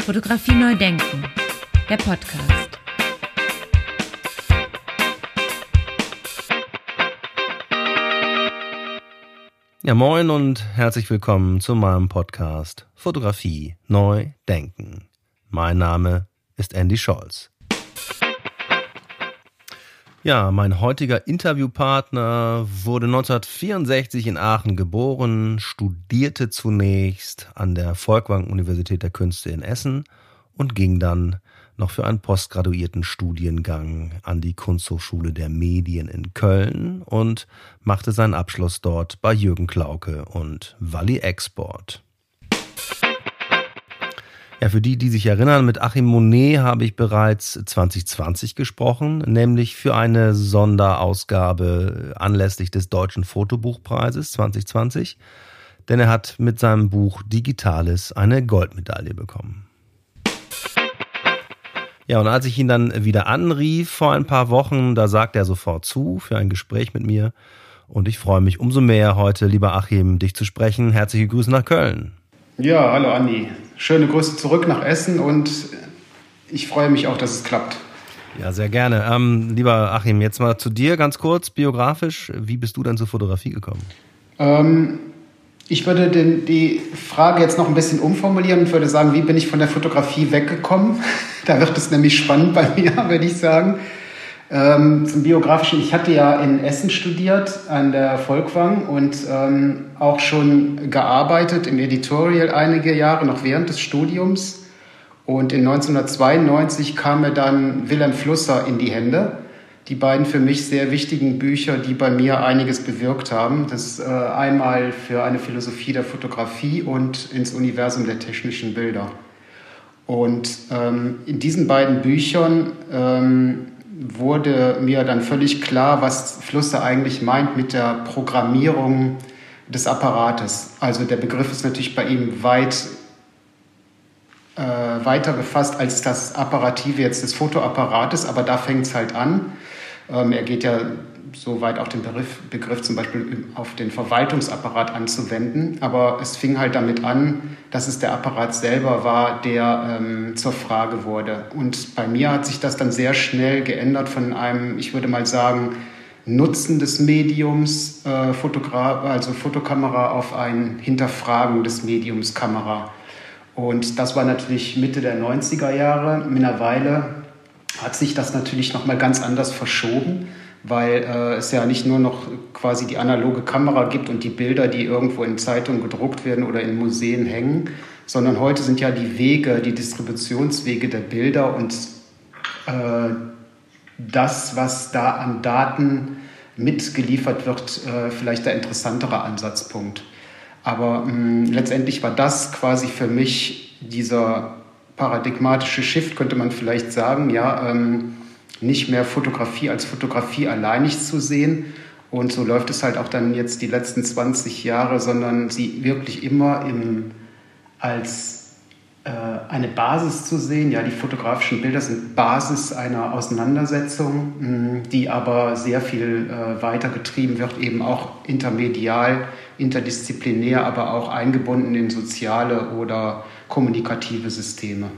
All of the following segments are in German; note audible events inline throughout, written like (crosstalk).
Fotografie neu denken, der Podcast. Ja, moin und herzlich willkommen zu meinem Podcast Fotografie neu denken. Mein Name ist Andy Scholz. Ja, mein heutiger Interviewpartner wurde 1964 in Aachen geboren, studierte zunächst an der Volkwang Universität der Künste in Essen und ging dann noch für einen postgraduierten Studiengang an die Kunsthochschule der Medien in Köln und machte seinen Abschluss dort bei Jürgen Klauke und Walli Export. Ja, für die, die sich erinnern, mit Achim Monet habe ich bereits 2020 gesprochen, nämlich für eine Sonderausgabe anlässlich des Deutschen Fotobuchpreises 2020, denn er hat mit seinem Buch Digitales eine Goldmedaille bekommen. Ja, und als ich ihn dann wieder anrief vor ein paar Wochen, da sagte er sofort zu für ein Gespräch mit mir. Und ich freue mich umso mehr heute, lieber Achim, dich zu sprechen. Herzliche Grüße nach Köln. Ja, hallo Andi. Schöne Grüße zurück nach Essen und ich freue mich auch, dass es klappt. Ja, sehr gerne. Ähm, lieber Achim, jetzt mal zu dir ganz kurz, biografisch. Wie bist du denn zur Fotografie gekommen? Ähm, ich würde den, die Frage jetzt noch ein bisschen umformulieren und würde sagen, wie bin ich von der Fotografie weggekommen? (laughs) da wird es nämlich spannend bei mir, (laughs) würde ich sagen. Ähm, zum Biografischen, ich hatte ja in Essen studiert an der Volkwang und ähm, auch schon gearbeitet im Editorial einige Jahre, noch während des Studiums. Und in 1992 kam mir dann Wilhelm Flusser in die Hände. Die beiden für mich sehr wichtigen Bücher, die bei mir einiges bewirkt haben. Das äh, einmal für eine Philosophie der Fotografie und ins Universum der technischen Bilder. Und ähm, in diesen beiden Büchern ähm, wurde mir dann völlig klar, was Flusser eigentlich meint mit der Programmierung des Apparates. Also der Begriff ist natürlich bei ihm weit äh, weiter gefasst als das Apparative jetzt des Fotoapparates, aber da fängt es halt an. Ähm, er geht ja so weit auch den Begriff, Begriff zum Beispiel auf den Verwaltungsapparat anzuwenden. Aber es fing halt damit an, dass es der Apparat selber war, der ähm, zur Frage wurde. Und bei mir hat sich das dann sehr schnell geändert von einem, ich würde mal sagen, Nutzen des Mediums, äh, Fotogra also Fotokamera, auf ein Hinterfragen des Mediums Kamera. Und das war natürlich Mitte der 90er Jahre. Mittlerweile hat sich das natürlich nochmal ganz anders verschoben weil äh, es ja nicht nur noch quasi die analoge Kamera gibt und die Bilder, die irgendwo in Zeitungen gedruckt werden oder in Museen hängen, sondern heute sind ja die Wege, die Distributionswege der Bilder und äh, das, was da an Daten mitgeliefert wird, äh, vielleicht der interessantere Ansatzpunkt. Aber mh, mm, letztendlich war das quasi für mich dieser paradigmatische Shift, könnte man vielleicht sagen, ja, ähm, nicht mehr Fotografie als Fotografie alleinig zu sehen. Und so läuft es halt auch dann jetzt die letzten 20 Jahre, sondern sie wirklich immer im, als äh, eine Basis zu sehen. Ja, die fotografischen Bilder sind Basis einer Auseinandersetzung, mh, die aber sehr viel äh, weiter getrieben wird, eben auch intermedial, interdisziplinär, aber auch eingebunden in soziale oder kommunikative Systeme.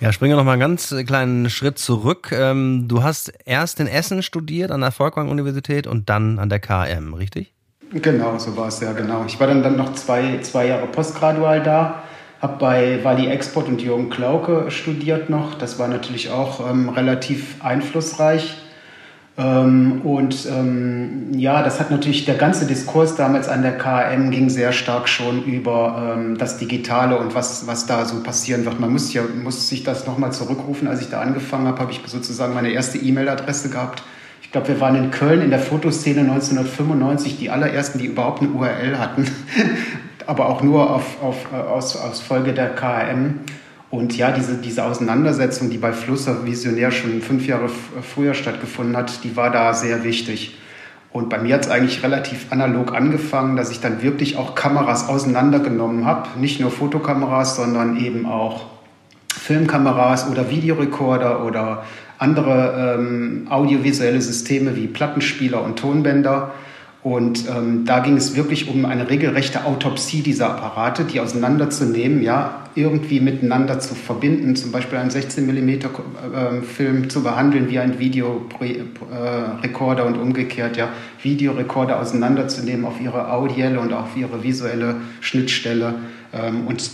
Ja, springen wir noch mal einen ganz kleinen Schritt zurück. Ähm, du hast erst in Essen studiert an der Volkwang-Universität und dann an der KM, richtig? Genau, so war es ja, genau. Ich war dann, dann noch zwei, zwei Jahre postgradual da, habe bei Wally Export und Jürgen Klauke studiert noch. Das war natürlich auch ähm, relativ einflussreich. Ähm, und ähm, ja, das hat natürlich, der ganze Diskurs damals an der KM ging sehr stark schon über ähm, das Digitale und was, was da so passieren wird. Man muss, ja, muss sich das nochmal zurückrufen. Als ich da angefangen habe, habe ich sozusagen meine erste E-Mail-Adresse gehabt. Ich glaube, wir waren in Köln in der Fotoszene 1995 die allerersten, die überhaupt eine URL hatten, (laughs) aber auch nur auf, auf, aus, aus Folge der KM. Und ja, diese, diese Auseinandersetzung, die bei Flusser Visionär schon fünf Jahre früher stattgefunden hat, die war da sehr wichtig. Und bei mir hat es eigentlich relativ analog angefangen, dass ich dann wirklich auch Kameras auseinandergenommen habe. Nicht nur Fotokameras, sondern eben auch Filmkameras oder Videorekorder oder andere ähm, audiovisuelle Systeme wie Plattenspieler und Tonbänder Und ähm, da ging es wirklich um eine regelrechte Autopsie dieser Apparate, die auseinanderzunehmen, ja, irgendwie miteinander zu verbinden, zum Beispiel einen 16 mm äh, Film zu behandeln wie ein Videorekorder äh, und umgekehrt, ja, Videorekorder auseinanderzunehmen auf ihre audielle und auf ihre visuelle Schnittstelle. Ähm, und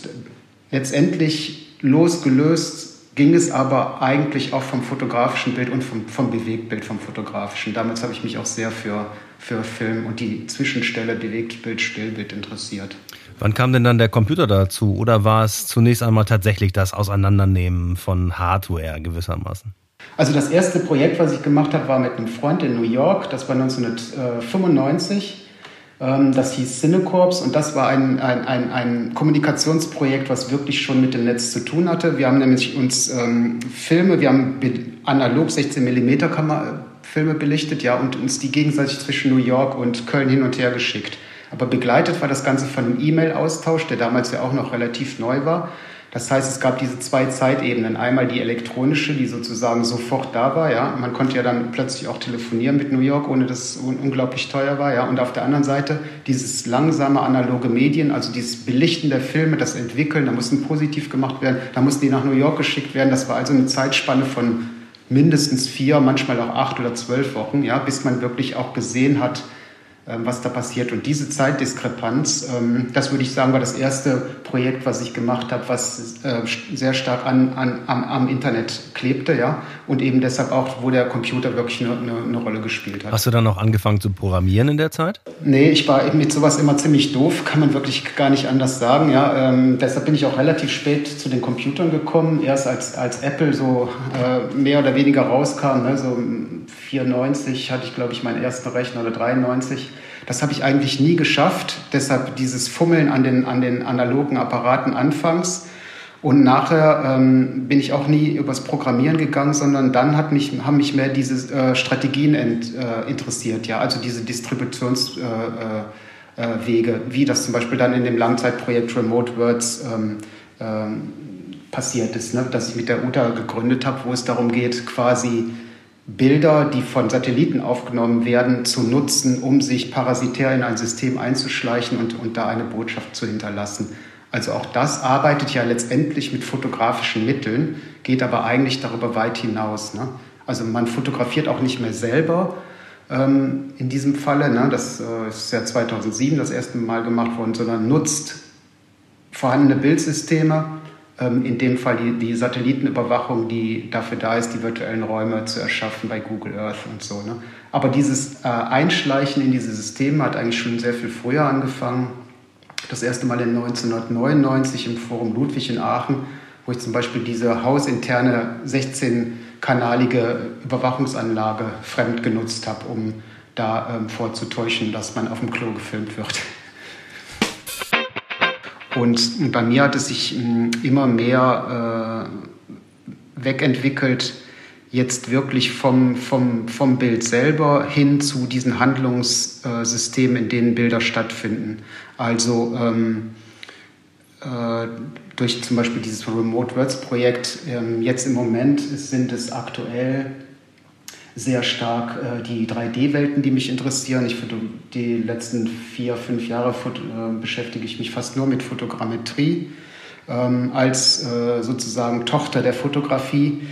letztendlich losgelöst ging es aber eigentlich auch vom fotografischen Bild und vom, vom Bewegtbild vom fotografischen. Damals habe ich mich auch sehr für, für Film und die Zwischenstelle Bewegtbild, Stillbild interessiert. Wann kam denn dann der Computer dazu? Oder war es zunächst einmal tatsächlich das Auseinandernehmen von Hardware gewissermaßen? Also das erste Projekt, was ich gemacht habe, war mit einem Freund in New York. Das war 1995. Ähm, das hieß Cinecorps und das war ein, ein, ein, ein, Kommunikationsprojekt, was wirklich schon mit dem Netz zu tun hatte. Wir haben nämlich uns ähm, Filme, wir haben analog 16 mm Filme belichtet, ja, und uns die gegenseitig zwischen New York und Köln hin und her geschickt. Aber begleitet war das Ganze von einem E-Mail-Austausch, der damals ja auch noch relativ neu war. Das heißt, es gab diese zwei Zeitebenen. Einmal die elektronische, die sozusagen sofort da war. Ja, man konnte ja dann plötzlich auch telefonieren mit New York, ohne dass es unglaublich teuer war. Ja, und auf der anderen Seite dieses langsame analoge Medien, also dieses Belichten der Filme, das Entwickeln. Da mussten positiv gemacht werden. Da mussten die nach New York geschickt werden. Das war also eine Zeitspanne von mindestens vier, manchmal auch acht oder zwölf Wochen, ja, bis man wirklich auch gesehen hat, was da passiert. Und diese Zeitdiskrepanz, ähm, das würde ich sagen, war das erste Projekt, was ich gemacht habe, was äh, sehr stark an, an, am, am, Internet klebte, ja, und eben deshalb auch, wo der Computer wirklich eine, eine, eine, Rolle gespielt hat. Hast du dann auch angefangen zu programmieren in der Zeit? Nee, ich war mit sowas immer ziemlich doof, kann man wirklich gar nicht anders sagen, ja. Ähm, deshalb bin ich auch relativ spät zu den Computern gekommen, erst als, als Apple so äh, mehr oder weniger rauskam, ne, so 94 hatte ich, glaube ich, meinen ersten Rechner oder 93 das habe ich eigentlich nie geschafft. Deshalb dieses Fummeln an den, an den analogen Apparaten anfangs. Und nachher ähm, bin ich auch nie übers Programmieren gegangen, sondern dann hat mich, haben mich mehr diese äh, Strategien ent, äh, interessiert, ja, also diese Distributionswege, äh, äh, äh wie das zum Beispiel dann in dem Langzeitprojekt Remote Words ähm, ähm, passiert ist, ne? dass ich mit der UTA gegründet habe, wo es darum geht, quasi Bilder, die von Satelliten aufgenommen werden, zu nutzen, um sich parasitär in ein System einzuschleichen und, und da eine Botschaft zu hinterlassen. Also auch das arbeitet ja letztendlich mit fotografischen Mitteln, geht aber eigentlich darüber weit hinaus. Ne? Also man fotografiert auch nicht mehr selber ähm, in diesem Falle, ne? das äh, ist ja 2007 das erste Mal gemacht worden, sondern nutzt vorhandene Bildsysteme in dem Fall die, die, Satellitenüberwachung, die dafür da ist, die virtuellen Räume zu erschaffen bei Google Earth und so. Ne? Aber dieses äh, Einschleichen in diese Systeme hat eigentlich schon sehr viel früher angefangen. Das erste Mal in 1999 im Forum Ludwig in Aachen, wo ich zum Beispiel diese hausinterne 16-kanalige Überwachungsanlage fremd genutzt habe, um da ähm, vorzutäuschen, dass man auf dem Klo gefilmt wird. Und bei mir hat es sich hm, immer mehr äh, wegentwickelt, jetzt wirklich vom, vom, vom Bild selber hin zu diesen Handlungssystemen, in denen Bilder stattfinden. Also ähm, äh, durch zum Beispiel dieses Remote Words Projekt, ähm, jetzt im Moment sind es aktuell sehr stark äh, die 3D-Welten, die mich interessieren. Ich finde, die letzten vier, fünf Jahre äh, beschäftige ich mich fast nur mit Fotogrammetrie ähm, als äh, sozusagen Tochter der Fotografie.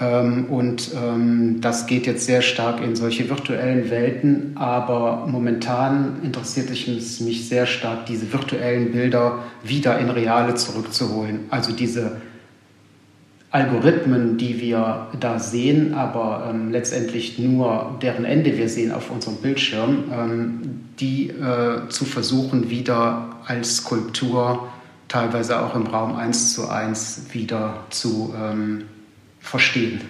Ähm, und ähm, das geht jetzt sehr stark in solche virtuellen Welten, aber momentan interessiert es mich sehr stark, diese virtuellen Bilder wieder in reale zurückzuholen. Also diese Algorithmen, die wir da sehen, aber ähm, letztendlich nur deren Ende wir sehen auf unserem Bildschirm, ähm, die äh, zu versuchen, wieder als Skulptur, teilweise auch im Raum 1 zu 1, wieder zu ähm, verstehen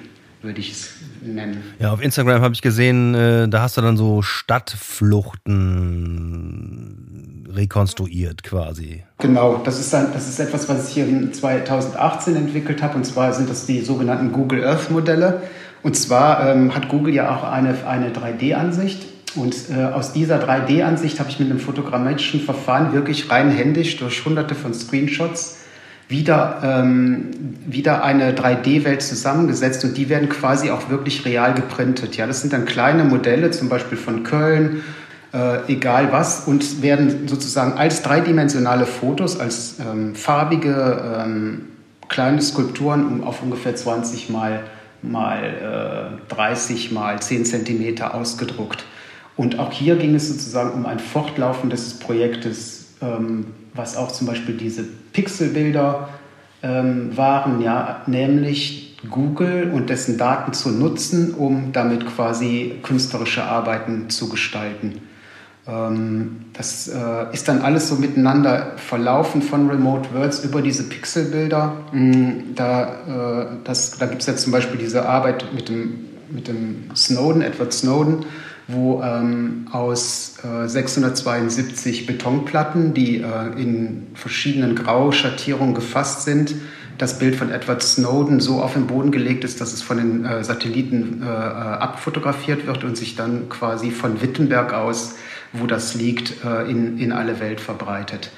würde ich es nennen. Ja, auf Instagram habe ich gesehen, äh, da hast du dann so Stadtfluchten rekonstruiert quasi. Genau, das ist, ein, das ist etwas, was ich hier in 2018 entwickelt habe. Und zwar sind das die sogenannten Google Earth Modelle. Und zwar ähm, hat Google ja auch eine, eine 3D-Ansicht. Und äh, aus dieser 3D-Ansicht habe ich mit einem fotogrammetischen Verfahren wirklich rein händisch durch hunderte von Screenshots wieder, ähm, wieder eine 3D-Welt zusammengesetzt und die werden quasi auch wirklich real geprintet. Ja, das sind dann kleine Modelle, zum Beispiel von Köln äh, egal was, und werden sozusagen als dreidimensionale Fotos, als ähm, farbige ähm, kleine Skulpturen um, auf ungefähr 20 mal, mal äh, 30 mal 10 Zentimeter ausgedruckt. Und auch hier ging es sozusagen um ein Fortlaufen des Projektes, ähm, was auch zum Beispiel diese Pixelbilder ähm, waren, ja, nämlich Google und dessen Daten zu nutzen, um damit quasi künstlerische Arbeiten zu gestalten. Ähm, das äh, ist dann alles so miteinander verlaufen von Remote Worlds über diese Pixelbilder. Mm, da, äh, da gibt es jetzt zum Beispiel diese Arbeit mit dem, mit dem Snowden, Edward Snowden, wo ähm, aus äh, 672 Betonplatten, die äh, in verschiedenen Grauschattierungen gefasst sind, das Bild von Edward Snowden so auf den Boden gelegt ist, dass es von den äh, Satelliten äh, abfotografiert wird und sich dann quasi von Wittenberg aus wo das liegt, äh, in, in alle Welt verbreitet.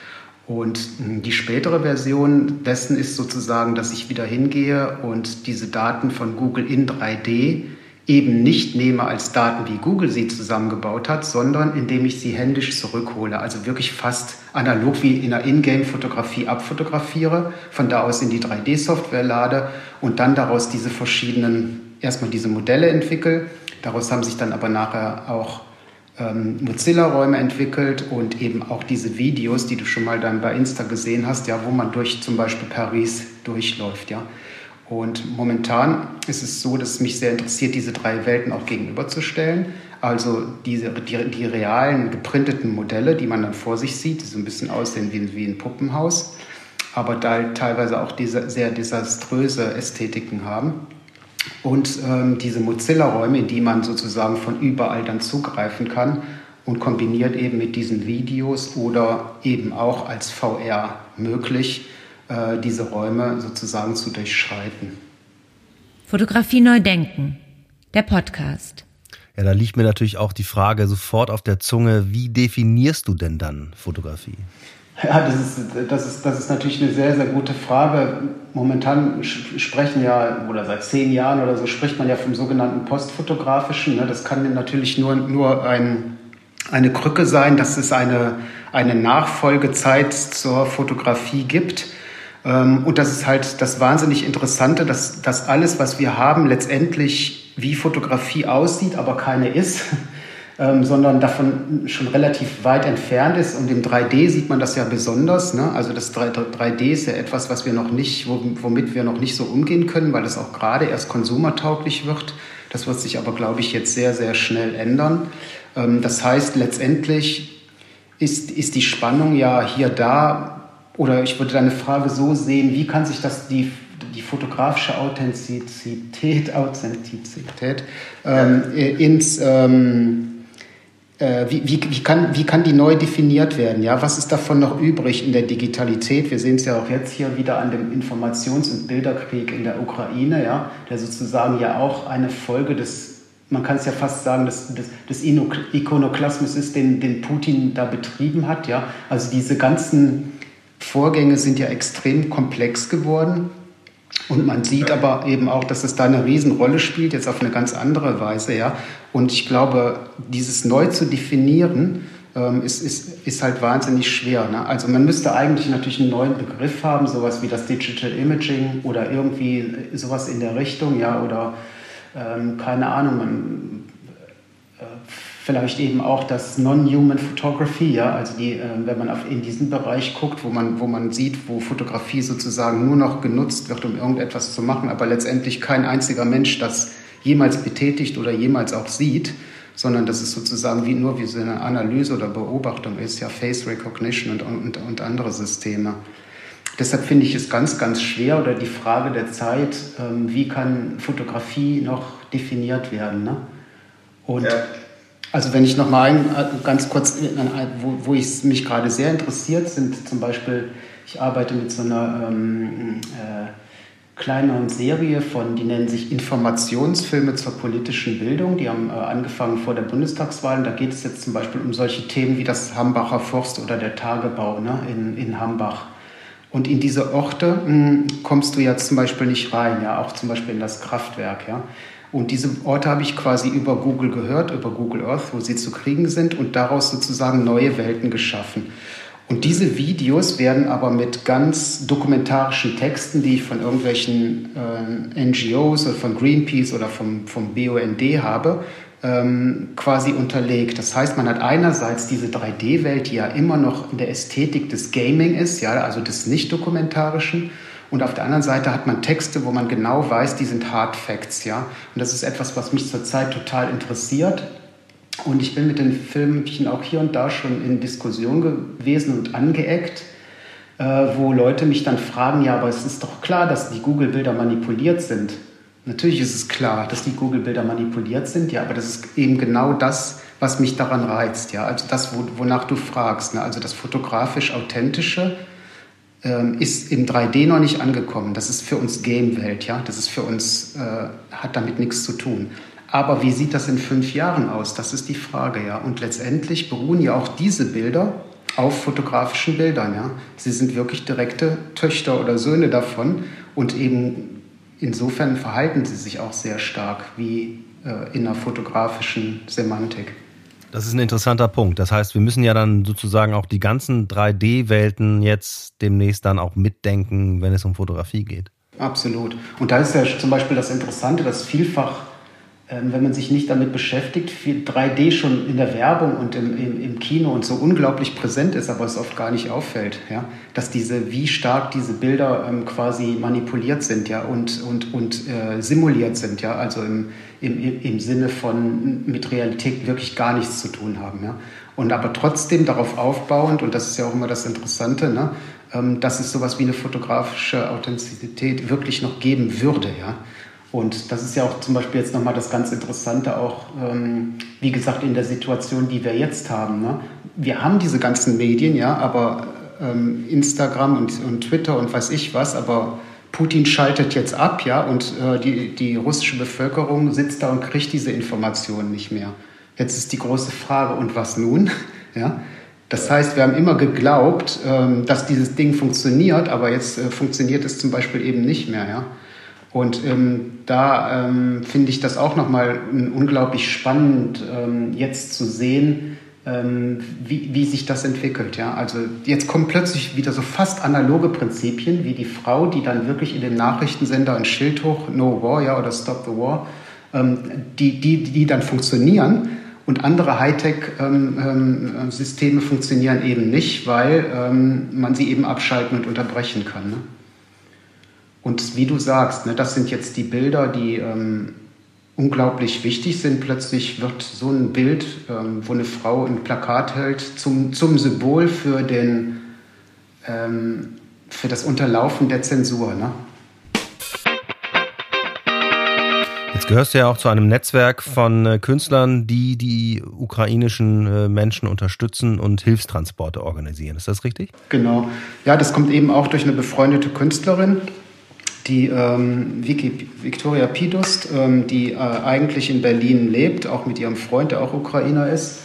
Und hm, die spätere Version dessen ist sozusagen, dass ich wieder hingehe und diese Daten von Google in 3D eben nicht nehme als Daten, wie Google sie zusammengebaut hat, sondern indem ich sie händisch zurückhole. Also wirklich fast analog wie in einer Ingame-Fotografie abfotografiere, von da aus in die 3D-Software lade und dann daraus diese verschiedenen, erstmal diese Modelle entwickle. Daraus haben sich dann aber nachher auch ähm, Mozilla-Räume entwickelt und eben auch diese Videos, die du schon mal dann bei Insta gesehen hast, ja, wo man durch zum Beispiel Paris durchläuft, ja. Und momentan ist es so, dass es mich sehr interessiert, diese drei Welten auch gegenüberzustellen. Also diese, die, die realen geprinteten Modelle, die man dann vor sich sieht, die so ein bisschen aussehen wie, wie ein Puppenhaus, aber da teilweise auch diese sehr desaströse Ästhetiken haben. Und ähm, diese Mozilla-Räume, in die man sozusagen von überall dann zugreifen kann und kombiniert eben mit diesen Videos oder eben auch als VR möglich, diese Räume sozusagen zu durchschreiten. Fotografie neu denken, der Podcast. Ja, da liegt mir natürlich auch die Frage sofort auf der Zunge, wie definierst du denn dann Fotografie? Ja, das ist, das, ist, das ist natürlich eine sehr, sehr gute Frage. Momentan sprechen ja, oder seit zehn Jahren oder so, spricht man ja vom sogenannten Postfotografischen. Ne? Das kann natürlich nur, nur ein, eine Krücke sein, dass es eine, eine Nachfolgezeit zur Fotografie gibt. Ähm, und das ist halt das wahnsinnig Interessante, dass, dass alles, was wir haben, letztendlich wie Fotografie aussieht, aber keine ist (laughs) ähm, sondern davon schon relativ weit entfernt ist. Und im 3D sieht man das ja besonders. Ne? Also das 3D ist ja etwas, was wir noch nicht, womit wir noch nicht so umgehen können, weil es auch gerade erst konsumertauglich wird. Das wird sich aber, glaube ich, jetzt sehr, sehr schnell ändern. Ähm, das heißt, letztendlich ist, ist die Spannung ja hier da. Oder ich würde deine Frage so sehen, wie kann sich das die die fotografische Authentizität, Authentizität ähm, ins, ähm, äh, wie, wie, wie, kann, wie kann die neu definiert werden? Ja? Was ist davon noch übrig in der Digitalität? Wir sehen es ja auch jetzt hier wieder an dem Informations- und Bilderkrieg in der Ukraine, ja? der sozusagen ja auch eine Folge des, man kann es ja fast sagen, des, des, des Ikonoklasmus ist, den, den Putin da betrieben hat. Ja? Also diese ganzen Vorgänge sind ja extrem komplex geworden. Und man sieht aber eben auch, dass es da eine Riesenrolle spielt, jetzt auf eine ganz andere Weise. Ja? Und ich glaube, dieses neu zu definieren, ähm, ist, ist, ist halt wahnsinnig schwer. Ne? Also man müsste eigentlich natürlich einen neuen Begriff haben, sowas wie das Digital Imaging oder irgendwie sowas in der Richtung, ja, oder ähm, keine Ahnung, man, vielleicht eben auch das Non-Human Photography, ja, also die, äh, wenn man auf, in diesen Bereich guckt, wo man, wo man sieht, wo Fotografie sozusagen nur noch genutzt wird, um irgendetwas zu machen, aber letztendlich kein einziger Mensch das jemals betätigt oder jemals auch sieht, sondern dass es sozusagen wie nur wie so eine Analyse oder Beobachtung ist, ja, Face Recognition und, und, und andere Systeme. Deshalb finde ich es ganz, ganz schwer oder die Frage der Zeit, ähm, wie kann Fotografie noch definiert werden. Ne? Und ja. Also wenn ich noch mal ein, ganz kurz, wo, wo ich mich gerade sehr interessiert, sind zum Beispiel, ich arbeite mit so einer ähm, äh, kleineren Serie von, die nennen sich Informationsfilme zur politischen Bildung. Die haben äh, angefangen vor der Bundestagswahl. Da geht es jetzt zum Beispiel um solche Themen wie das Hambacher Forst oder der Tagebau ne, in, in Hambach. Und in diese Orte mh, hm, kommst du jetzt zum Beispiel nicht rein, ja, auch zum Beispiel in das Kraftwerk, ja. Und diese Orte habe ich quasi über Google gehört, über Google Earth, wo sie zu kriegen sind und daraus sozusagen neue Welten geschaffen. Und diese Videos werden aber mit ganz dokumentarischen Texten, die ich von irgendwelchen äh, NGOs oder von Greenpeace oder vom, vom BUND habe, ähm, quasi unterlegt. Das heißt, man hat einerseits diese 3D-Welt, die ja immer noch in der Ästhetik des Gaming ist, ja, also des nicht-dokumentarischen. Und auf der anderen Seite hat man Texte, wo man genau weiß, die sind Hard Facts, ja. Und das ist etwas, was mich zurzeit total interessiert. Und ich bin mit den Filmchen auch hier und da schon in Diskussion gewesen und angeeckt, äh, wo Leute mich dann fragen, ja, aber es ist doch klar, dass die Google-Bilder manipuliert sind. Natürlich ist es klar, dass die Google-Bilder manipuliert sind, ja, aber das ist eben genau das, was mich daran reizt, ja, also das, wonach du fragst, ne? also das fotografisch authentische ähm, ist im 3D noch nicht angekommen. Das ist für uns Game-Welt, ja, das ist für uns, äh, hat damit nichts zu tun. Aber wie sieht das in fünf Jahren aus? Das ist die Frage, ja. Und letztendlich beruhen ja auch diese Bilder auf fotografischen Bildern, ja. Sie sind wirklich direkte Töchter oder Söhne davon und eben insofern verhalten sie sich auch sehr stark wie äh, in einer fotografischen Semantik. Das ist ein interessanter Punkt. Das heißt, wir müssen ja dann sozusagen auch die ganzen 3D-Welten jetzt demnächst dann auch mitdenken, wenn es um Fotografie geht. Absolut. Und da ist ja zum Beispiel das Interessante, dass vielfach wenn man sich nicht damit beschäftigt, wie 3D schon in der Werbung und im, im, im, Kino und so unglaublich präsent ist, aber es oft gar nicht auffällt, ja, dass diese, wie stark diese Bilder ähm, quasi manipuliert sind, ja, und, und, und äh, simuliert sind, ja, also im, im, im Sinne von mit Realität wirklich gar nichts zu tun haben, ja. Und aber trotzdem darauf aufbauend, und das ist ja auch immer das Interessante, ne, ähm, dass es sowas wie eine fotografische Authentizität wirklich noch geben würde, ja. Und das ist ja auch zum Beispiel jetzt nochmal das ganz Interessante, auch ähm, wie gesagt in der Situation, die wir jetzt haben. Ne? Wir haben diese ganzen Medien, ja, aber ähm, Instagram und, und Twitter und weiß ich was, aber Putin schaltet jetzt ab, ja, und äh, die, die russische Bevölkerung sitzt da und kriegt diese Informationen nicht mehr. Jetzt ist die große Frage, und was nun? (laughs) ja? Das heißt, wir haben immer geglaubt, ähm, dass dieses Ding funktioniert, aber jetzt äh, funktioniert es zum Beispiel eben nicht mehr. Ja? Und ähm, da ähm, finde ich das auch nochmal unglaublich spannend, ähm, jetzt zu sehen, ähm, wie, wie sich das entwickelt. Ja? Also jetzt kommen plötzlich wieder so fast analoge Prinzipien, wie die Frau, die dann wirklich in dem Nachrichtensender ein Schild hoch, No War, ja, oder Stop the War, ähm, die, die, die dann funktionieren. Und andere Hightech-Systeme funktionieren eben nicht, weil man sie eben abschalten und unterbrechen kann. Ne? Und wie du sagst, ne, das sind jetzt die Bilder, die ähm, unglaublich wichtig sind. Plötzlich wird so ein Bild, ähm, wo eine Frau ein Plakat hält, zum, zum Symbol für, den, ähm, für das Unterlaufen der Zensur. Ne? Jetzt gehörst du ja auch zu einem Netzwerk von äh, Künstlern, die die ukrainischen äh, Menschen unterstützen und Hilfstransporte organisieren. Ist das richtig? Genau. Ja, das kommt eben auch durch eine befreundete Künstlerin, die ähm, Vicky, Victoria Pidust, ähm, die äh, eigentlich in Berlin lebt, auch mit ihrem Freund, der auch Ukrainer ist.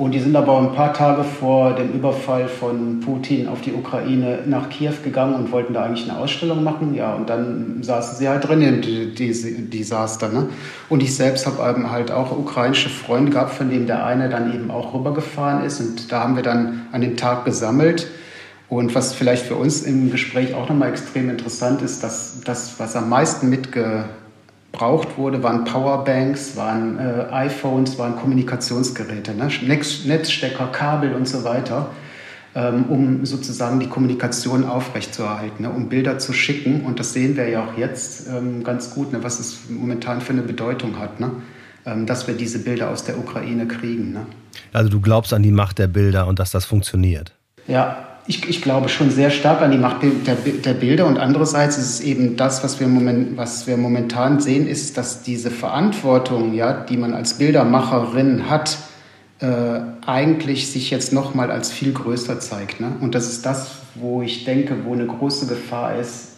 Und die sind aber ein paar Tage vor dem Überfall von Putin auf die Ukraine nach Kiew gegangen und wollten da eigentlich eine Ausstellung machen. Ja, und dann saßen sie halt drin im Desaster. Ne? Und ich selbst habe eben halt auch ukrainische Freunde gehabt, von denen der eine dann eben auch rübergefahren ist. Und da haben wir dann an dem Tag gesammelt. Und was vielleicht für uns im Gespräch auch nochmal extrem interessant ist, dass das, was am meisten mitgebraucht wurde, waren Powerbanks, waren äh, iPhones, waren Kommunikationsgeräte, ne? Netzstecker, Kabel und so weiter, ähm, um sozusagen die Kommunikation aufrechtzuerhalten, ne? um Bilder zu schicken. Und das sehen wir ja auch jetzt ähm, ganz gut, ne? was es momentan für eine Bedeutung hat. Ne? Ähm, dass wir diese Bilder aus der Ukraine kriegen. Ne? Also du glaubst an die Macht der Bilder und dass das funktioniert? Ja, ich, ich, glaube schon sehr stark an die Macht der, der, Bilder und andererseits ist es eben das, was wir, moment, was wir momentan sehen, ist, dass diese Verantwortung, ja, die man als Bildermacherin hat, äh, eigentlich sich jetzt nochmal als viel größer zeigt. Ne? Und das ist das, wo ich denke, wo eine große Gefahr ist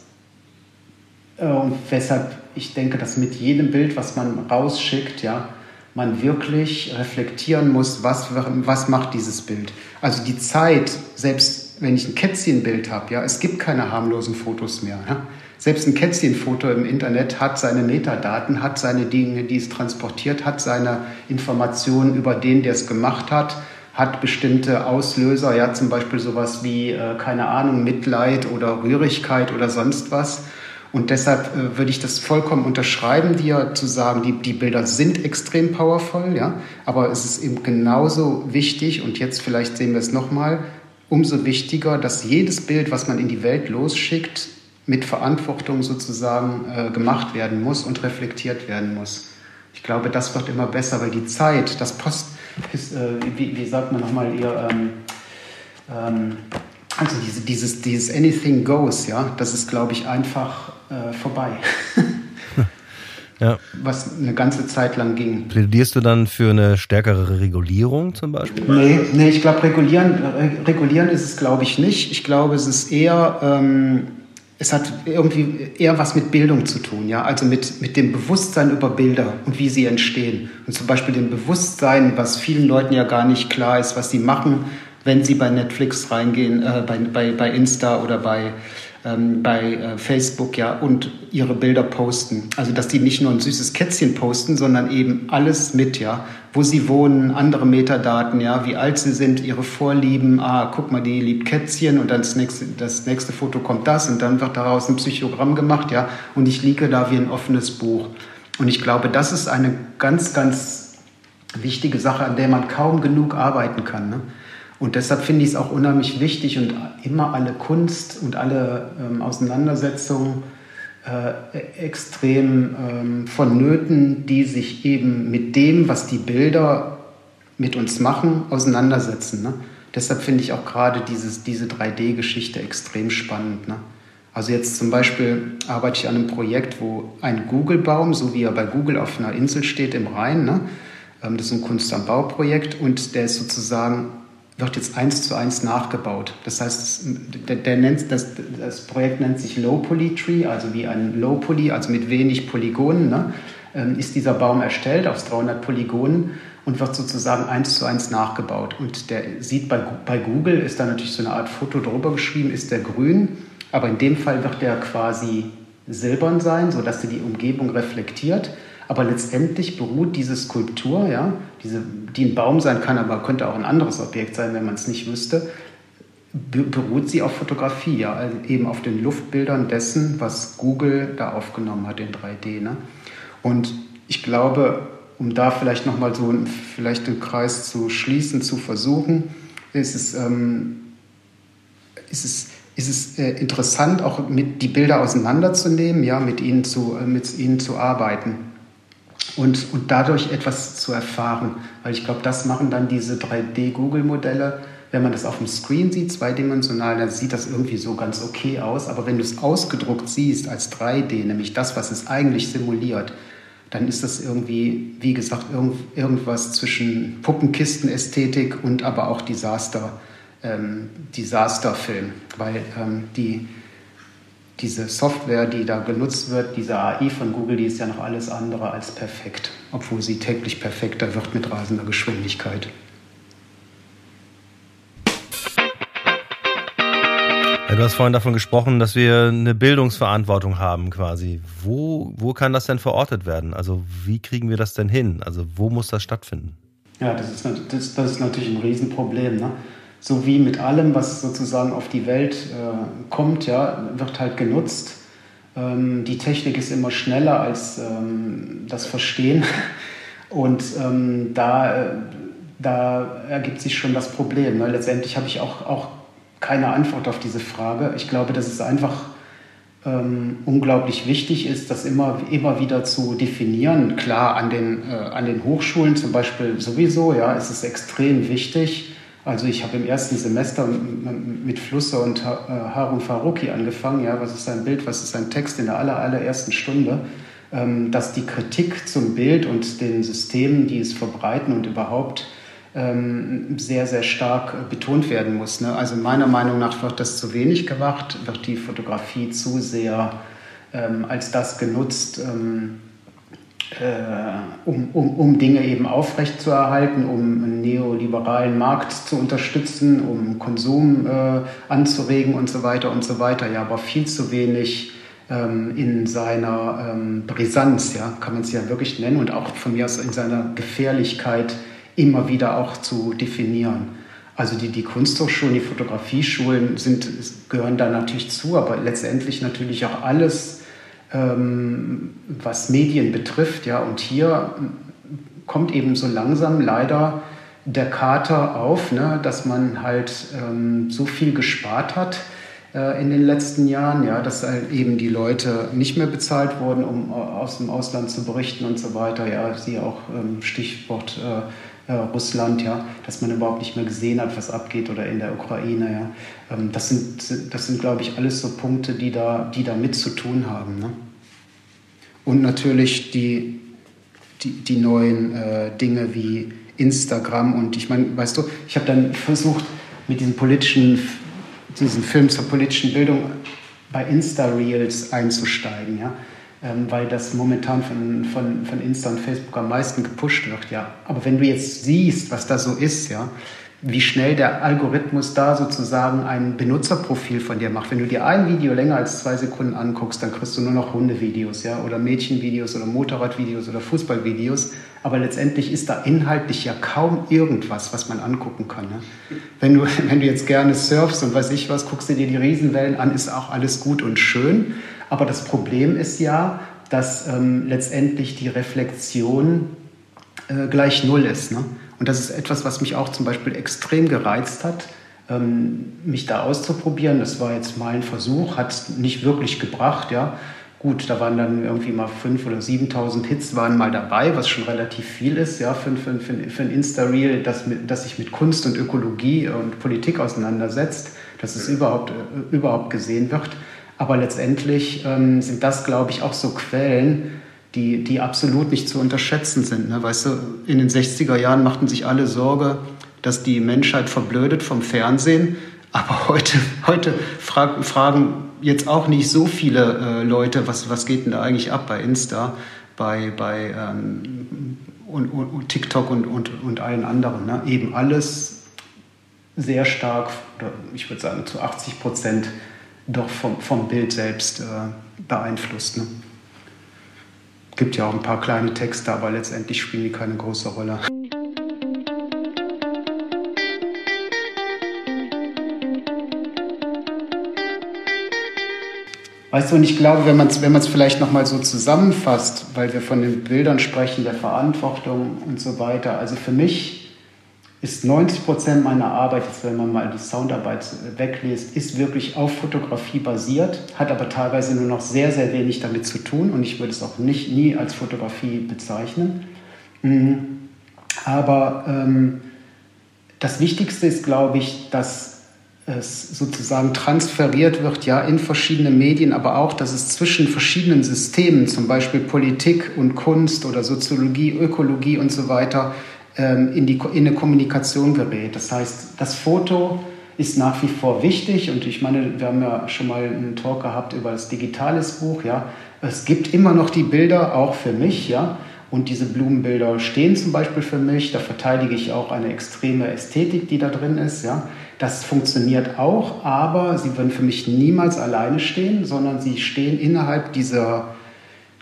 äh, und weshalb ich denke, dass mit jedem Bild, was man rausschickt, ja, man wirklich reflektieren muss, was, was macht dieses Bild. Also die Zeit, selbst wenn ich ein Kätzchenbild habe, ja, es gibt keine harmlosen Fotos mehr. Ja? Selbst ein Kätzchenfoto im Internet hat seine Metadaten, hat seine Dinge, die es transportiert, hat seine Informationen über den, der es gemacht hat, hat bestimmte Auslöser, ja, zum Beispiel sowas wie, äh, keine Ahnung, Mitleid oder Rührigkeit oder sonst was. Und deshalb äh, würde ich das vollkommen unterschreiben, dir zu sagen, die, die Bilder sind extrem powerful, ja, aber es ist eben genauso wichtig, und jetzt vielleicht sehen wir es nochmal, umso wichtiger, dass jedes Bild, was man in die Welt losschickt, mit Verantwortung sozusagen äh, gemacht werden muss und reflektiert werden muss. Ich glaube, das wird immer besser, weil die Zeit, das Post, ist, äh, wie, wie, sagt man nochmal, ihr, ähm, ähm, also diese, dieses, dieses Anything Goes, ja, das ist, glaube ich, einfach äh, vorbei. (laughs) ja. Was eine ganze Zeit lang ging. Plädierst du dann für eine stärkere Regulierung zum Beispiel? Nee, nee ich glaube, regulieren, regulieren ist es, glaube ich, nicht. Ich glaube, es ist eher. Ähm, es hat irgendwie eher was mit Bildung zu tun, ja, also mit, mit dem Bewusstsein über Bilder und wie sie entstehen. Und zum Beispiel dem Bewusstsein, was vielen Leuten ja gar nicht klar ist, was sie machen, wenn sie bei Netflix reingehen, äh, bei, bei, bei Insta oder bei ähm, bei äh, Facebook ja und ihre Bilder posten. Also dass die nicht nur ein süßes Kätzchen posten, sondern eben alles mit, ja, wo sie wohnen, andere Metadaten, ja, wie alt sie sind, ihre Vorlieben. Ah, guck mal, die liebt Kätzchen und dann das nächste, das nächste Foto kommt das und dann wird daraus ein Psychogramm gemacht, ja, und ich liege da wie ein offenes Buch. Und ich glaube, das ist eine ganz, ganz wichtige Sache, an der man kaum genug arbeiten kann. Ne? Und deshalb finde ich es auch unheimlich wichtig und immer alle Kunst und alle ähm, Auseinandersetzungen äh, extrem ähm, vonnöten, die sich eben mit dem, was die Bilder mit uns machen, auseinandersetzen. Ne? Deshalb finde ich auch gerade diese 3D-Geschichte extrem spannend. Ne? Also jetzt zum Beispiel arbeite ich an einem Projekt, wo ein Google-Baum, so wie er bei Google auf einer Insel steht im Rhein, ne? Ähm, das ist ein Kunst am Bau-Projekt und der ist sozusagen wird jetzt eins zu eins nachgebaut. Das heißt, der, der nennt, das, das, Projekt nennt sich Low Poly Tree, also wie ein Low Poly, also mit wenig Polygonen, ne, ähm, ist dieser Baum erstellt aus 300 Polygonen und wird sozusagen eins zu eins nachgebaut. Und der sieht bei, bei Google, ist da natürlich so eine Art Foto drüber geschrieben, ist der grün, aber in dem Fall wird der quasi silbern sein, sodass er die Umgebung reflektiert. Aber letztendlich beruht diese Skulptur, ja, diese, die ein Baum sein kann, aber könnte auch ein anderes Objekt sein, wenn man es nicht wüsste, beruht sie auf Fotografie, ja, also eben auf den Luftbildern dessen, was Google da aufgenommen hat in 3D. Ne? Und ich glaube, um da vielleicht nochmal so vielleicht den Kreis zu schließen, zu versuchen, ist es, ähm, ist es, ist es äh, interessant, auch mit die Bilder auseinanderzunehmen, ja, mit ihnen zu, äh, mit ihnen zu arbeiten und, und dadurch etwas zu erfahren. Weil ich glaube, das machen dann diese 3D-Google-Modelle. Wenn man das auf dem Screen sieht, zweidimensional, dann sieht das irgendwie so ganz okay aus. Aber wenn du es ausgedruckt siehst als 3D, nämlich das, was es eigentlich simuliert, dann ist das irgendwie, wie gesagt, irgend, irgendwas zwischen Puppenkistenästhetik und aber auch Disaster, ähm, Disasterfilm. Weil ähm, die, diese Software, die da genutzt wird, diese AI von Google, die ist ja noch alles andere als perfekt, obwohl sie täglich perfekter wird mit rasender Geschwindigkeit. Ja, du hast vorhin davon gesprochen, dass wir eine Bildungsverantwortung haben quasi. Wo, wo kann das denn verortet werden? Also wie kriegen wir das denn hin? Also wo muss das stattfinden? Ja, das ist, das, das ist natürlich ein Riesenproblem. Ne? So wie mit allem, was sozusagen auf die Welt äh, kommt, ja, wird halt genutzt. Ähm, die Technik ist immer schneller als ähm, das Verstehen. (laughs) Und ähm, da, äh, da ergibt sich schon das Problem. Ne? Letztendlich habe ich auch, auch keine Antwort auf diese Frage. Ich glaube, dass es einfach ähm, unglaublich wichtig ist, das immer, immer wieder zu definieren. Klar, an den, äh, an den Hochschulen zum Beispiel sowieso, ja, ist es extrem wichtig, also ich habe im ersten Semester mit Flusser und äh, Harun Faruqi angefangen. Ja, was ist ein Bild, was ist ein Text in der aller, allerersten Stunde? Ähm, dass die Kritik zum Bild und den Systemen, die es verbreiten und überhaupt ähm, sehr, sehr stark betont werden muss. Ne? Also meiner Meinung nach wird das zu wenig gemacht, wird die Fotografie zu sehr ähm, als das genutzt, äh, um, um, um Dinge eben aufrechtzuerhalten, um einen neoliberalen Markt zu unterstützen, um Konsum äh, anzuregen und so weiter und so weiter. Ja, aber viel zu wenig ähm, in seiner ähm, Brisanz, ja, kann man es ja wirklich nennen, und auch von mir aus in seiner Gefährlichkeit immer wieder auch zu definieren. Also die, die Kunsthochschulen, die Fotografieschulen sind, gehören da natürlich zu, aber letztendlich natürlich auch alles, ähm, was Medien betrifft. Ja, und hier kommt eben so langsam leider der Kater auf, ne, dass man halt ähm, so viel gespart hat äh, in den letzten Jahren, ja, dass halt eben die Leute nicht mehr bezahlt wurden, um aus dem Ausland zu berichten und so weiter. Ja, sie auch ähm, Stichwort äh, äh, Russland, ja, dass man überhaupt nicht mehr gesehen hat, was abgeht oder in der Ukraine, ja. Ähm, das sind, das sind, glaube ich, alles so Punkte, die da, die da mit zu tun haben. Ne? Und natürlich die, die, die neuen äh, Dinge wie Instagram und ich meine, weißt du, ich habe dann versucht, mit diesem politischen, diesen Film zur politischen Bildung bei Insta-Reels einzusteigen, ja ähm, weil das momentan von, von, von Insta und Facebook am meisten gepusht wird, ja. Aber wenn du jetzt siehst, was da so ist, ja, wie schnell der Algorithmus da sozusagen ein Benutzerprofil von dir macht. Wenn du dir ein Video länger als zwei Sekunden anguckst, dann kriegst du nur noch Hundevideos, ja, oder Mädchenvideos oder Motorradvideos oder Fußballvideos. Aber letztendlich ist da inhaltlich ja kaum irgendwas, was man angucken kann. Ne? Wenn, du, (laughs) wenn du jetzt gerne surfst und weiß ich was, guckst du dir die Riesenwellen an, ist auch alles gut und schön. Aber das Problem ist ja, dass ähm, letztendlich die Reflexion äh, gleich Null ist. Ne? Und das ist etwas, was mich auch zum Beispiel extrem gereizt hat, ähm, mich da auszuprobieren. Das war jetzt mal ein Versuch, hat nicht wirklich gebracht. Ja? Gut, da waren dann irgendwie mal 5.000 oder 7.000 Hits waren mal dabei, was schon relativ viel ist ja, für, für, für, für ein Insta-Reel, das, das sich mit Kunst und Ökologie und Politik auseinandersetzt, dass es überhaupt, äh, überhaupt gesehen wird. Aber letztendlich ähm, sind das, glaube ich, auch so Quellen, die, die absolut nicht zu unterschätzen sind. Ne? Weißt du, in den 60er Jahren machten sich alle Sorge, dass die Menschheit verblödet vom Fernsehen. Aber heute, (laughs) heute frag, fragen jetzt auch nicht so viele äh, Leute, was, was geht denn da eigentlich ab bei Insta, bei, bei ähm, und, und, TikTok und, und, und allen anderen. Ne? Eben alles sehr stark, ich würde sagen zu 80 Prozent doch vom, vom Bild selbst äh, beeinflusst. Ne? Gibt ja auch ein paar kleine Texte, aber letztendlich spielen die keine große Rolle. Weißt du, und ich glaube, wenn man es wenn vielleicht nochmal so zusammenfasst, weil wir von den Bildern sprechen, der Verantwortung und so weiter. Also für mich ist 90 Prozent meiner Arbeit, jetzt wenn man mal die Soundarbeit weglässt, ist wirklich auf Fotografie basiert, hat aber teilweise nur noch sehr, sehr wenig damit zu tun und ich würde es auch nicht nie als Fotografie bezeichnen. Mhm. Aber ähm, das Wichtigste ist, glaube ich, dass es sozusagen transferiert wird, ja, in verschiedene Medien, aber auch, dass es zwischen verschiedenen Systemen, zum Beispiel Politik und Kunst oder Soziologie, Ökologie und so weiter, in, die, in eine Kommunikation gerät. Das heißt, das Foto ist nach wie vor wichtig und ich meine, wir haben ja schon mal einen Talk gehabt über das digitales Buch, ja. Es gibt immer noch die Bilder, auch für mich, ja. Und diese Blumenbilder stehen zum Beispiel für mich. Da verteidige ich auch eine extreme Ästhetik, die da drin ist. Ja. Das funktioniert auch, aber sie würden für mich niemals alleine stehen, sondern sie stehen innerhalb dieser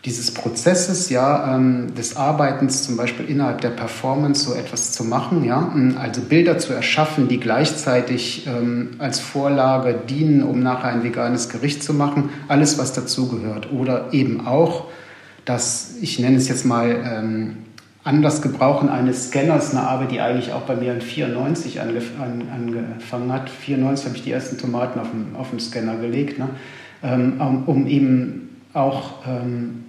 dieses Prozesses, ja, ähm, des Arbeitens zum Beispiel innerhalb der Performance so etwas zu machen, ja, also Bilder zu erschaffen, die gleichzeitig ähm, als Vorlage dienen, um nachher ein veganes Gericht zu machen, alles was dazugehört. Oder eben auch, dass ich nenne es jetzt mal ähm, anders Gebrauchen eines Scanners, eine Arbeit, die eigentlich auch bei mir in 94 angef an, angefangen hat. 94 habe ich die ersten Tomaten auf dem, auf dem Scanner gelegt, ne? ähm, um eben auch ähm,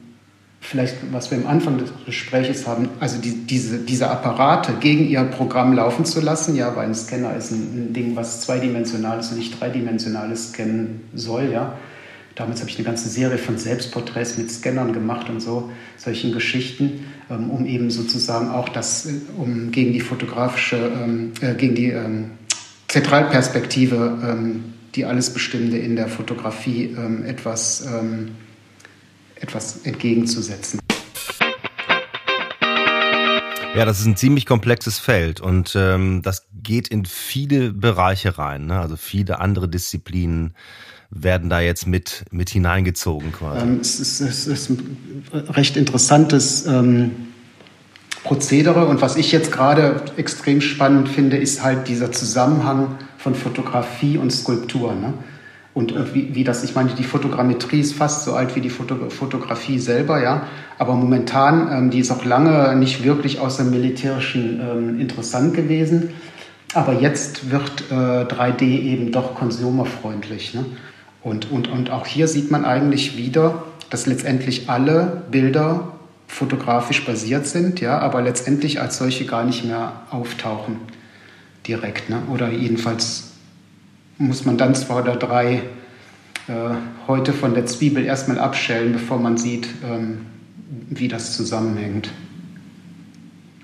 vielleicht, was wir am Anfang des Gesprächs haben, also die, diese, diese Apparate gegen ihr Programm laufen zu lassen, ja, weil ein Scanner ist ein, ein Ding, was zweidimensionales und nicht dreidimensionales scannen soll, ja. Damals habe ich eine ganze Serie von Selbstporträts mit Scannern gemacht und so, solchen Geschichten, ähm, um eben sozusagen auch das, um gegen die fotografische, ähm, äh, gegen die ähm, Zentralperspektive, ähm, die alles Bestimmende in der Fotografie ähm, etwas ähm, etwas entgegenzusetzen. Ja, das ist ein ziemlich komplexes Feld und ähm, das geht in viele Bereiche rein. Ne? Also viele andere Disziplinen werden da jetzt mit, mit hineingezogen quasi. Ähm, es, ist, es ist ein recht interessantes ähm, Prozedere und was ich jetzt gerade extrem spannend finde, ist halt dieser Zusammenhang von Fotografie und Skulptur. Ne? Und, und wie, wie, das, ich meine, die Fotogrammetrie ist fast so alt wie die Foto, Fotografie selber, ja. Aber momentan, ähm, die ist auch lange nicht wirklich außer militärischen ähm, interessant gewesen. Aber jetzt wird äh, 3D eben doch konsumerfreundlich. Ne? Und, und, und auch hier sieht man eigentlich wieder, dass letztendlich alle Bilder fotografisch basiert sind, ja, aber letztendlich als solche gar nicht mehr auftauchen direkt. Ne? Oder jedenfalls muss man dann zwei oder drei äh, heute von der Zwiebel erstmal abschälen, bevor man sieht, ähm, wie das zusammenhängt.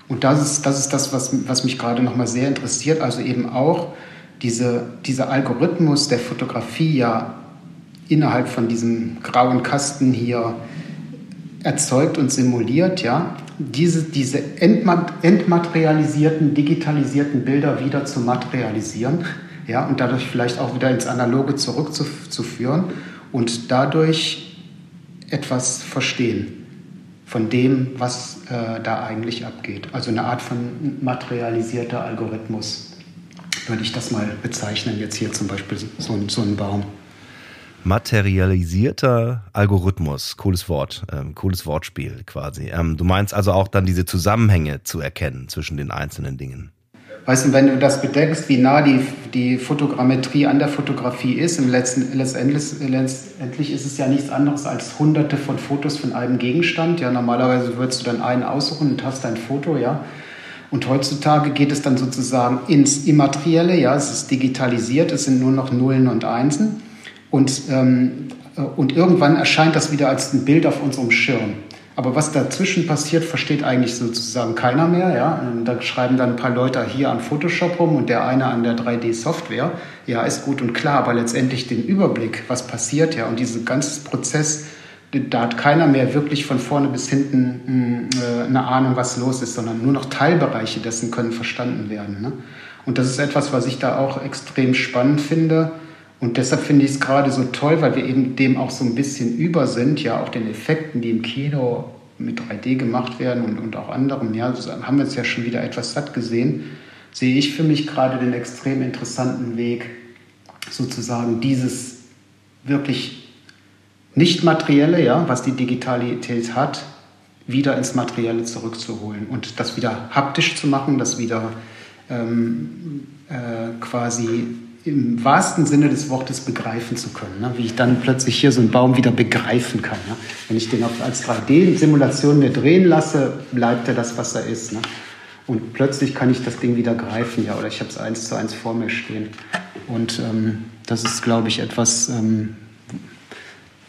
Und das ist das, ist das was, was mich gerade nochmal sehr interessiert. Also eben auch diese, dieser Algorithmus der Fotografie ja innerhalb von diesem grauen Kasten hier erzeugt und simuliert, ja, diese, diese entmaterialisierten, digitalisierten Bilder wieder zu materialisieren ja, und dadurch vielleicht auch wieder ins Analoge zurückzuführen und dadurch etwas verstehen von dem, was äh, da eigentlich abgeht. Also eine Art von materialisierter Algorithmus würde ich das mal bezeichnen, jetzt hier zum Beispiel so, so ein Baum. Materialisierter Algorithmus, cooles Wort, ähm, cooles Wortspiel quasi. Ähm, du meinst also auch dann diese Zusammenhänge zu erkennen zwischen den einzelnen Dingen. Weißt du, wenn du das bedenkst, wie nah die, die Fotogrammetrie an der Fotografie ist, im letzten, letztendlich, letztendlich ist es ja nichts anderes als hunderte von Fotos von einem Gegenstand. Ja, normalerweise würdest du dann einen aussuchen und hast ein Foto, ja. Und heutzutage geht es dann sozusagen ins Immaterielle, ja, es ist digitalisiert, es sind nur noch Nullen und Einsen. Und, ähm, und irgendwann erscheint das wieder als ein Bild auf unserem Schirm. Aber was dazwischen passiert, versteht eigentlich sozusagen keiner mehr. Ja? Da schreiben dann ein paar Leute hier an Photoshop rum und der eine an der 3D-Software. Ja, ist gut und klar, aber letztendlich den Überblick, was passiert, ja, und diesen ganzen Prozess, da hat keiner mehr wirklich von vorne bis hinten hm, äh, eine Ahnung, was los ist, sondern nur noch Teilbereiche dessen können verstanden werden. Ne? Und das ist etwas, was ich da auch extrem spannend finde. Und deshalb finde ich es gerade so toll, weil wir eben dem auch so ein bisschen über sind, ja auch den Effekten, die im Kino mit 3D gemacht werden und, und auch anderen. Ja, das haben wir jetzt ja schon wieder etwas satt gesehen. Sehe ich für mich gerade den extrem interessanten Weg, sozusagen dieses wirklich nicht materielle, ja, was die Digitalität hat, wieder ins Materielle zurückzuholen und das wieder haptisch zu machen, das wieder ähm, äh, quasi im wahrsten Sinne des Wortes begreifen zu können. Ne? Wie ich dann plötzlich hier so einen Baum wieder begreifen kann. Ne? Wenn ich den als 3D-Simulation mir drehen lasse, bleibt er das, was er ist. Ne? Und plötzlich kann ich das Ding wieder greifen, ja, oder ich habe es eins zu eins vor mir stehen. Und ähm, das ist, glaube ich, etwas, ähm,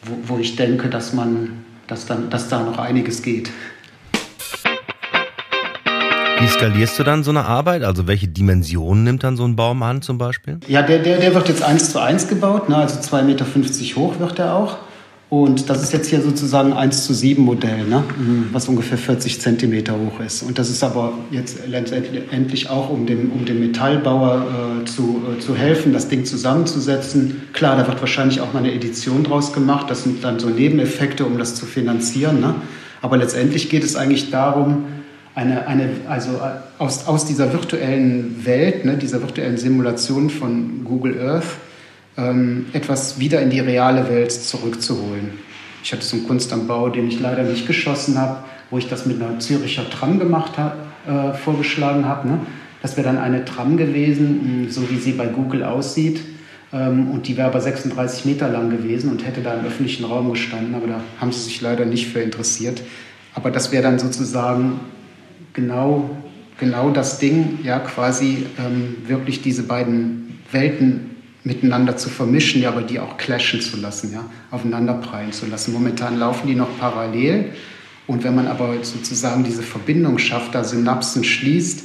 wo, wo ich denke, dass man, dass, dann, dass da noch einiges geht. Wie skalierst du dann so eine Arbeit? Also welche Dimensionen nimmt dann so ein Baum an zum Beispiel? Ja, der, der, der wird jetzt eins zu eins gebaut, ne? also 2,50 Meter hoch wird er auch. Und das ist jetzt hier sozusagen 1 zu 7 Modell, ne? Mhm. was ungefähr 40 Zentimeter hoch ist. Und das ist aber jetzt letztendlich auch, um dem, um dem Metallbauer äh, zu, äh, zu helfen, das Ding zusammenzusetzen. Klar, da wird wahrscheinlich auch mal eine Edition draus gemacht. Das sind dann so Nebeneffekte, um das zu finanzieren. Ne? Aber letztendlich geht es eigentlich darum, eine, eine, also äh, aus, aus dieser virtuellen Welt, ne, dieser virtuellen Simulation von Google Earth, ähm, etwas wieder in die reale Welt zurückzuholen. Ich hatte so einen Kunst am Bau, den ich leider nicht geschossen habe, wo ich das mit einer Züricher Tram gemacht hab, äh, vorgeschlagen habe. Ne? Das wäre dann eine Tram gewesen, so wie sie bei Google aussieht. Ähm, und die wäre aber 36 Meter lang gewesen und hätte da im öffentlichen Raum gestanden, aber da haben sie sich leider nicht für interessiert. Aber das wäre dann sozusagen genau, genau das Ding, ja, quasi ähm, wirklich diese beiden Welten miteinander zu vermischen, ja, aber die auch clashen zu lassen, ja, aufeinanderprallen zu lassen. Momentan laufen die noch parallel und wenn man aber sozusagen diese Verbindung schafft, da Synapsen schließt,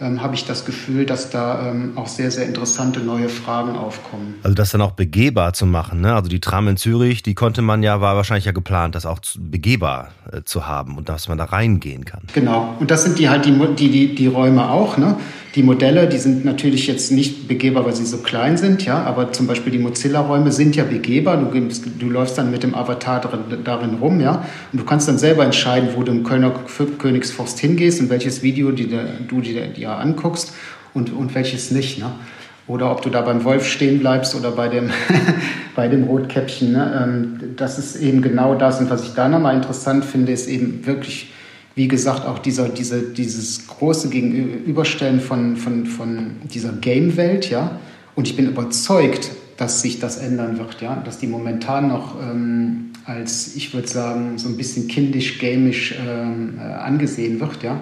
ähm, habe ich das Gefühl, dass da ähm, auch sehr, sehr interessante neue Fragen aufkommen. Also das dann auch begehbar zu machen. Ne? Also die Tram in Zürich, die konnte man ja, war wahrscheinlich ja geplant, das auch begehbar äh, zu haben und dass man da reingehen kann. Genau. Und das sind die halt die, die, die, die Räume auch. Ne? Die Modelle, die sind natürlich jetzt nicht begehbar, weil sie so klein sind, ja, aber zum Beispiel die Mozilla-Räume sind ja begehbar. Du, du läufst dann mit dem Avatar darin, darin, rum, ja, und du kannst dann selber entscheiden, wo du im Kölner Königsforst hingehst und welches Video die, du dir, dir anguckst und, und welches nicht, ne? Oder ob du da beim Wolf stehen bleibst oder bei dem, (laughs) bei dem Rotkäppchen. Ne? Ähm, das ist eben genau das. Und was ich da nochmal interessant finde, ist eben wirklich wie gesagt, auch dieser, diese, dieses große Gegenüberstellen von, von, von dieser Game-Welt, ja. Und ich bin überzeugt, dass sich das ändern wird, ja. Dass die momentan noch ähm, als, ich würde sagen, so ein bisschen kindisch, gamisch ähm, äh, angesehen wird, ja.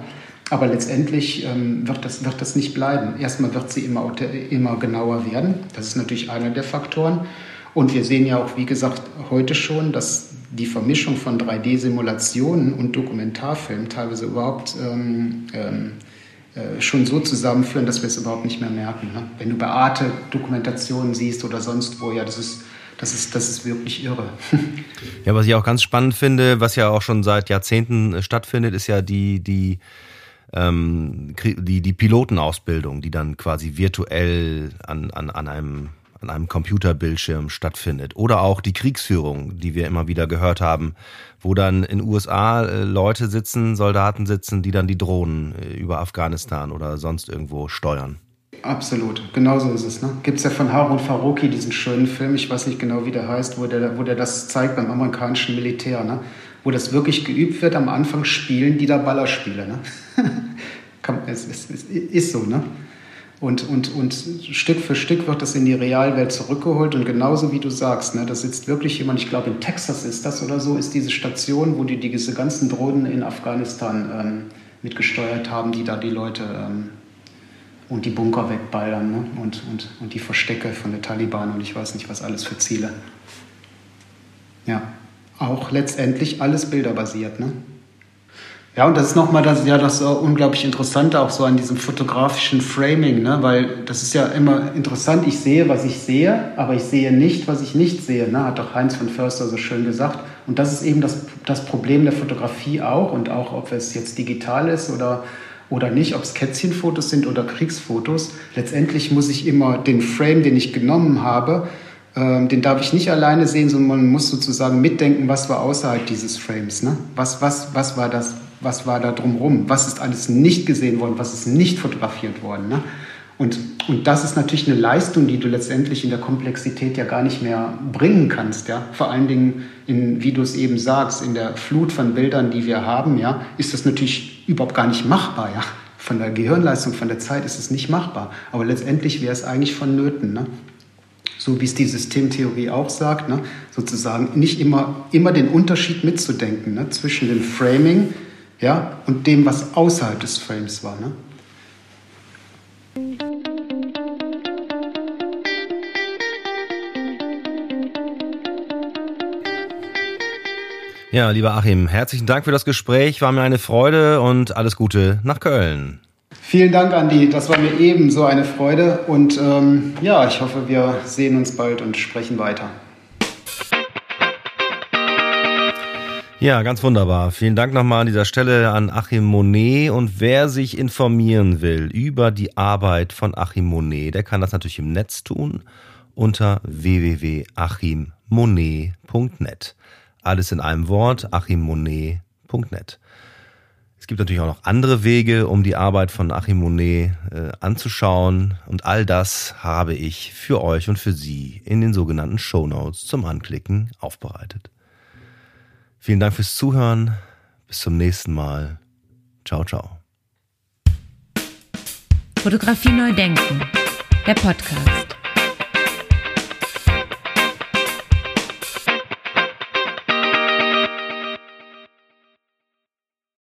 Aber letztendlich ähm, wird, das, wird das nicht bleiben. Erstmal wird sie immer, immer genauer werden. Das ist natürlich einer der Faktoren. Und wir sehen ja auch, wie gesagt, heute schon, dass die Vermischung von 3D-Simulationen und Dokumentarfilmen teilweise überhaupt ähm, ähm, äh, schon so zusammenführen, dass wir es überhaupt nicht mehr merken. Ne? Wenn du bei Arte Dokumentationen siehst oder sonst wo, ja, das ist, das ist, das ist wirklich irre. ja, was ich auch ganz spannend finde, was ja auch schon seit Jahrzehnten stattfindet, ist ja die, die, ähm, die, die Pilotenausbildung, die dann quasi virtuell an, an, an einem an einem Computerbildschirm stattfindet. Oder auch die Kriegsführung, die wir immer wieder gehört haben, wo dann in USA äh, Leute sitzen, Soldaten sitzen, die dann die Drohnen äh, über Afghanistan oder sonst irgendwo steuern. Absolut, genauso ist es. Ne? Gibt es ja von Harun Farouki diesen schönen Film, ich weiß nicht genau, wie der heißt, wo der, wo der das zeigt beim amerikanischen Militär, ne? wo das wirklich geübt wird. Am Anfang spielen die da Ballerspiele. Ne? (laughs) es, es, ist so, ne? Und, und, und Stück für Stück wird das in die Realwelt zurückgeholt. Und genauso wie du sagst, ne, da sitzt wirklich jemand, ich glaube in Texas ist das oder so, ist diese Station, wo die diese ganzen Drohnen in Afghanistan ähm, mitgesteuert haben, die da die Leute ähm, und die Bunker wegballern ne? und, und, und die Verstecke von der Taliban und ich weiß nicht, was alles für Ziele. Ja, auch letztendlich alles bilderbasiert. Ne? Ja, und das ist nochmal das, ja, das unglaublich Interessante auch so an diesem fotografischen Framing, ne? weil das ist ja immer interessant, ich sehe, was ich sehe, aber ich sehe nicht, was ich nicht sehe, ne? hat doch Heinz von Förster so schön gesagt. Und das ist eben das, das Problem der Fotografie auch und auch, ob es jetzt digital ist oder, oder nicht, ob es Kätzchenfotos sind oder Kriegsfotos. Letztendlich muss ich immer den Frame, den ich genommen habe, ähm, den darf ich nicht alleine sehen, sondern man muss sozusagen mitdenken, was war außerhalb dieses Frames. Ne? Was, was, was war das? Was war da drumherum, was ist alles nicht gesehen worden, was ist nicht fotografiert worden. Ne? Und, und das ist natürlich eine Leistung, die du letztendlich in der Komplexität ja gar nicht mehr bringen kannst. Ja? Vor allen Dingen, in, wie du es eben sagst, in der Flut von Bildern, die wir haben, ja, ist das natürlich überhaupt gar nicht machbar. Ja? Von der Gehirnleistung, von der Zeit ist es nicht machbar. Aber letztendlich wäre es eigentlich vonnöten. Ne? so wie es die Systemtheorie auch sagt, ne, sozusagen nicht immer, immer den Unterschied mitzudenken ne, zwischen dem Framing, ja, und dem, was außerhalb des Frames war. Ne? Ja, lieber Achim, herzlichen Dank für das Gespräch. War mir eine Freude und alles Gute nach Köln. Vielen Dank, Andi. Das war mir ebenso eine Freude. Und ähm, ja, ich hoffe, wir sehen uns bald und sprechen weiter. Ja, ganz wunderbar. Vielen Dank nochmal an dieser Stelle an Achim Monet. Und wer sich informieren will über die Arbeit von Achim Monet, der kann das natürlich im Netz tun unter www.achimmonet.net. Alles in einem Wort, achimmonet.net. Es gibt natürlich auch noch andere Wege, um die Arbeit von Achim Monet äh, anzuschauen. Und all das habe ich für euch und für Sie in den sogenannten Show Notes zum Anklicken aufbereitet. Vielen Dank fürs Zuhören. Bis zum nächsten Mal. Ciao, ciao. Fotografie neu denken. Der Podcast.